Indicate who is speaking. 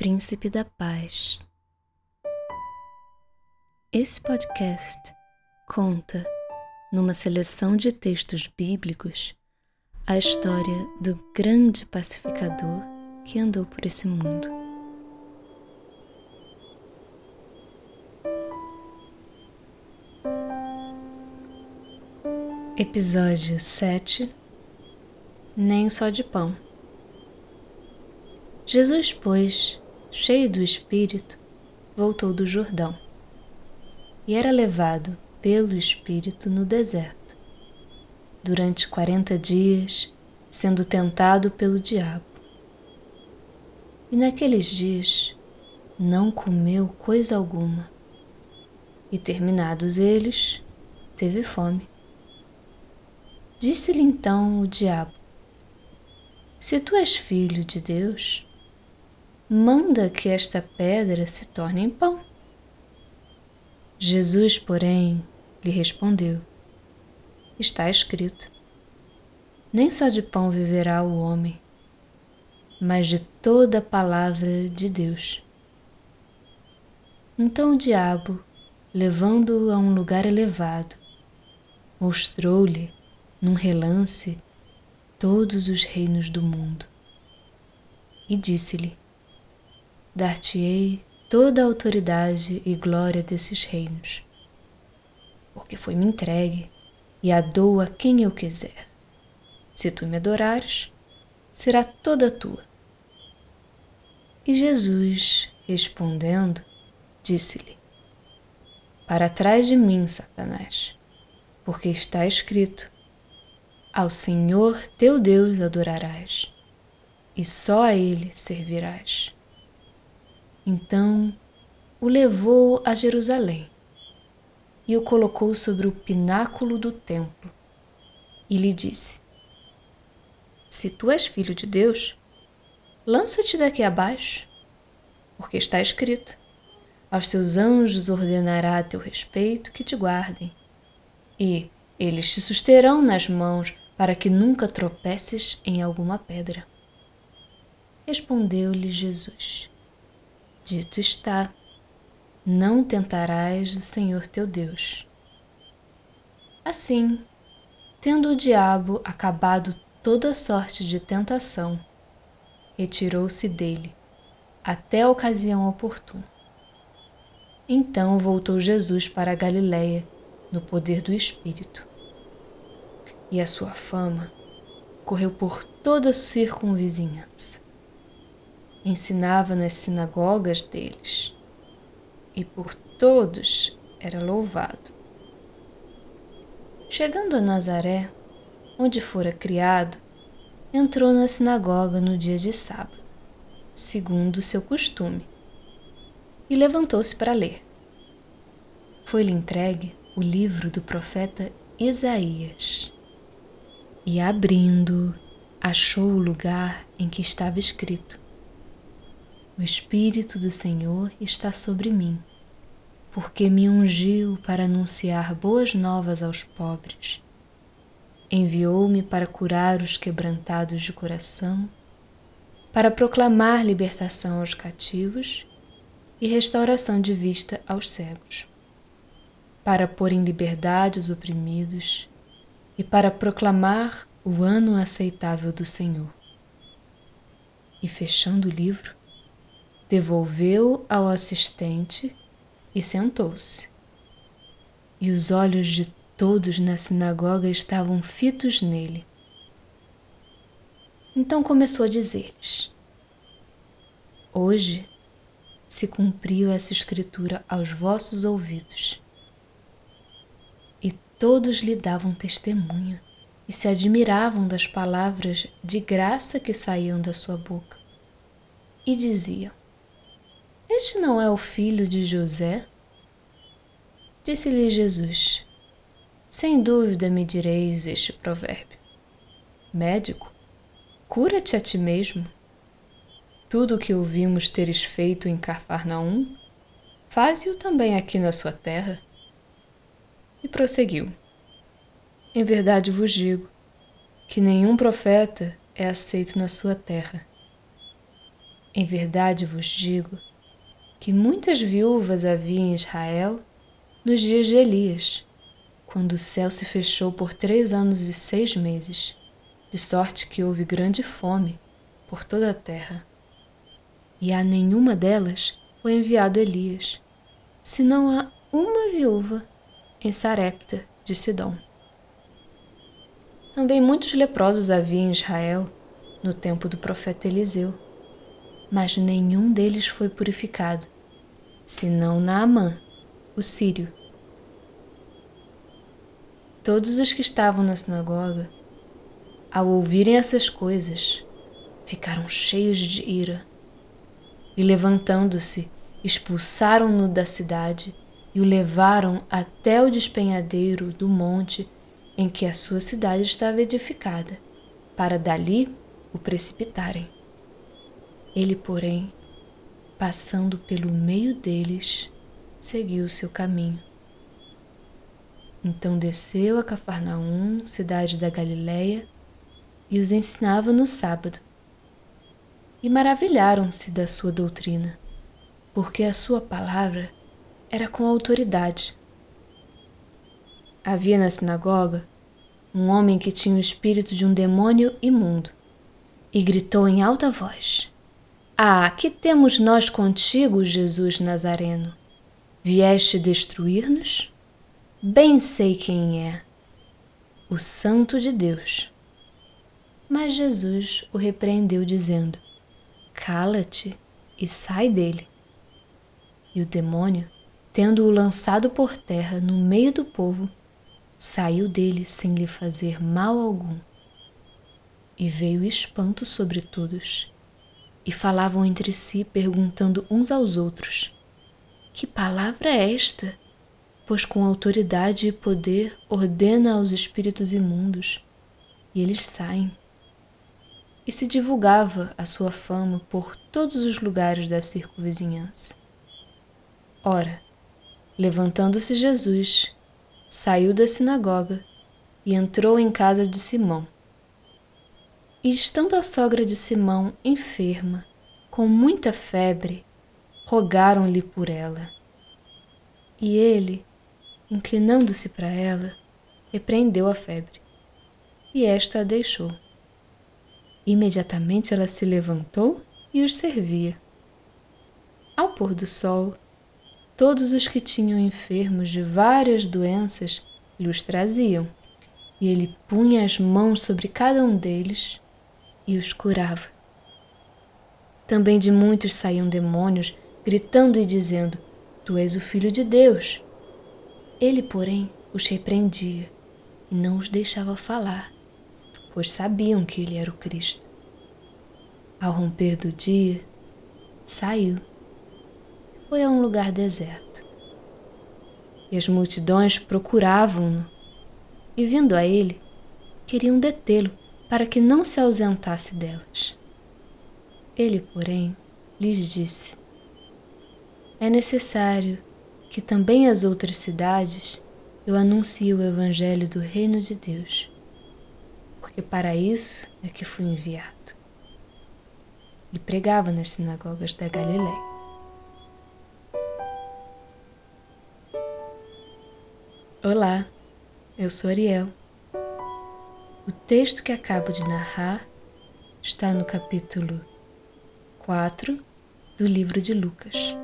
Speaker 1: Príncipe da Paz. Esse podcast conta, numa seleção de textos bíblicos, a história do grande pacificador que andou por esse mundo. Episódio 7 Nem só de pão. Jesus, pois, cheio do Espírito, voltou do Jordão e era levado pelo Espírito no deserto, durante quarenta dias, sendo tentado pelo diabo. E naqueles dias não comeu coisa alguma, e terminados eles, teve fome. Disse-lhe então o diabo: Se tu és filho de Deus, manda que esta pedra se torne em pão. Jesus, porém, lhe respondeu: Está escrito: Nem só de pão viverá o homem, mas de toda a palavra de Deus. Então o diabo, levando-o a um lugar elevado, mostrou-lhe, num relance, todos os reinos do mundo. E disse-lhe: dar-te-ei toda a autoridade e glória desses reinos, porque foi-me entregue e a dou a quem eu quiser. Se tu me adorares, será toda tua. E Jesus, respondendo, disse-lhe: Para trás de mim, Satanás, porque está escrito: Ao Senhor teu Deus adorarás, e só a Ele servirás. Então o levou a Jerusalém e o colocou sobre o pináculo do templo e lhe disse: Se tu és filho de Deus, lança-te daqui abaixo, porque está escrito: Aos seus anjos ordenará a teu respeito que te guardem, e eles te susterão nas mãos para que nunca tropeces em alguma pedra. Respondeu-lhe Jesus: Dito está: Não tentarás o Senhor teu Deus. Assim, tendo o diabo acabado toda sorte de tentação, retirou-se dele até a ocasião oportuna. Então voltou Jesus para a Galiléia no poder do Espírito. E a sua fama correu por toda a circunvizinhança ensinava nas sinagogas deles, e por todos era louvado. Chegando a Nazaré, onde fora criado, entrou na sinagoga no dia de sábado, segundo seu costume, e levantou-se para ler. Foi-lhe entregue o livro do profeta Isaías. E abrindo, achou o lugar em que estava escrito: o Espírito do Senhor está sobre mim, porque me ungiu para anunciar boas novas aos pobres. Enviou-me para curar os quebrantados de coração, para proclamar libertação aos cativos e restauração de vista aos cegos, para pôr em liberdade os oprimidos e para proclamar o ano aceitável do Senhor. E fechando o livro, devolveu ao assistente e sentou-se. E os olhos de todos na sinagoga estavam fitos nele. Então começou a dizer-lhes: Hoje se cumpriu essa escritura aos vossos ouvidos. E todos lhe davam testemunho e se admiravam das palavras de graça que saíam da sua boca. E diziam: este não é o filho de José? Disse-lhe Jesus: Sem dúvida me direis este provérbio: Médico, cura-te a ti mesmo. Tudo o que ouvimos teres feito em Cafarnaum, faze-o também aqui na sua terra. E prosseguiu: Em verdade vos digo que nenhum profeta é aceito na sua terra. Em verdade vos digo que muitas viúvas havia em Israel nos dias de Elias, quando o céu se fechou por três anos e seis meses, de sorte que houve grande fome por toda a terra. E a nenhuma delas foi enviado Elias, senão a uma viúva em Sarepta de Sidom. Também muitos leprosos havia em Israel no tempo do profeta Eliseu, mas nenhum deles foi purificado, senão Naamã, o sírio. Todos os que estavam na sinagoga, ao ouvirem essas coisas, ficaram cheios de ira e, levantando-se, expulsaram-no da cidade e o levaram até o despenhadeiro do monte em que a sua cidade estava edificada, para dali o precipitarem. Ele, porém, passando pelo meio deles, seguiu o seu caminho. Então desceu a Cafarnaum, cidade da Galiléia, e os ensinava no sábado. E maravilharam-se da sua doutrina, porque a sua palavra era com autoridade. Havia na sinagoga um homem que tinha o espírito de um demônio imundo e gritou em alta voz: Ah, que temos nós contigo, Jesus Nazareno? Vieste destruir-nos? Bem sei quem é, o Santo de Deus. Mas Jesus o repreendeu, dizendo: Cala-te e sai dele. E o demônio, tendo-o lançado por terra no meio do povo, saiu dele sem lhe fazer mal algum e veio espanto sobre todos. E falavam entre si, perguntando uns aos outros: Que palavra é esta? Pois com autoridade e poder ordena aos espíritos imundos, e eles saem. E se divulgava a sua fama por todos os lugares da circunvizinhança. Ora, levantando-se Jesus, saiu da sinagoga e entrou em casa de Simão e estando a sogra de Simão enferma, com muita febre, rogaram-lhe por ela. E ele, inclinando-se para ela, repreendeu a febre, e esta a deixou. Imediatamente ela se levantou e os servia. Ao pôr do sol, todos os que tinham enfermos de várias doenças lhe os traziam, e ele punha as mãos sobre cada um deles e os curava. Também de muitos saíam demônios, gritando e dizendo: Tu és o Filho de Deus. Ele, porém, os repreendia e não os deixava falar, pois sabiam que ele era o Cristo. Ao romper do dia, saiu. Foi a um lugar deserto. E as multidões procuravam-no, e vindo a ele, queriam detê-lo para que não se ausentasse delas. Ele, porém, lhes disse: É necessário que também as outras cidades eu anuncie o Evangelho do Reino de Deus, porque para isso é que fui enviado. E pregava nas sinagogas da Galiléia. Olá, eu sou Ariel o texto que acabo de narrar está no capítulo 4 do livro de Lucas.